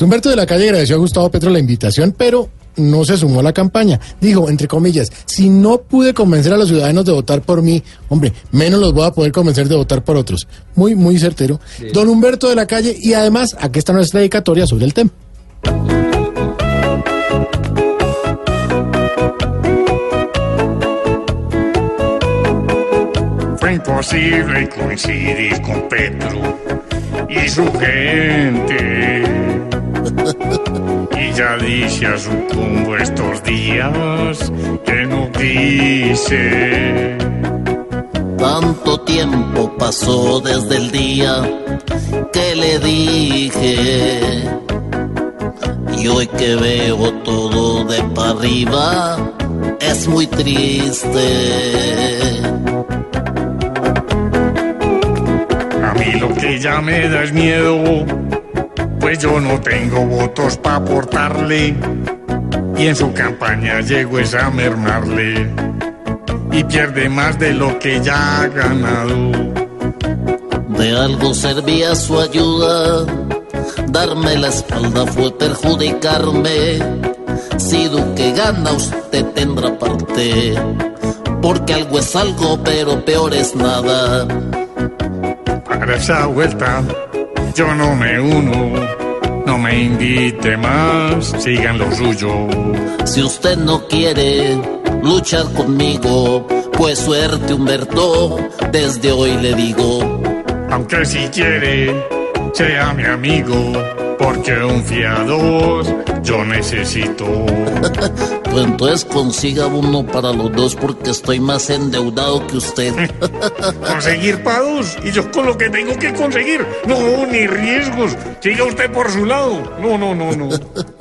Exacto. Humberto de la Calle agradeció a Gustavo Petro la invitación, pero no se sumó a la campaña. Dijo, entre comillas, si no pude convencer a los ciudadanos de votar por mí, hombre, menos los voy a poder convencer de votar por otros. Muy, muy certero. Don Humberto de la Calle, y además, aquí está nuestra dedicatoria sobre el tema. Fue imposible coincidir con Petro y su gente. Ya dice a su estos días que no quise. Tanto tiempo pasó desde el día que le dije. Y hoy que veo todo de para arriba, es muy triste. A mí lo que ya me da es miedo, pues yo no tengo votos para aportarle. Y en su campaña llego es a mermarle. Y pierde más de lo que ya ha ganado. De algo servía su ayuda, darme la espalda fue perjudicarme. Si Duque gana, usted tendrá parte, porque algo es algo, pero peor es nada. Para esa vuelta yo no me uno, no me invite más, sigan lo suyo. Si usted no quiere luchar conmigo, pues suerte Humberto, desde hoy le digo. Aunque si quiere, sea mi amigo, porque un fiador yo necesito. Pues entonces consiga uno para los dos porque estoy más endeudado que usted. Conseguir pagos y yo con lo que tengo que conseguir. No, ni riesgos. Siga usted por su lado. No, no, no, no.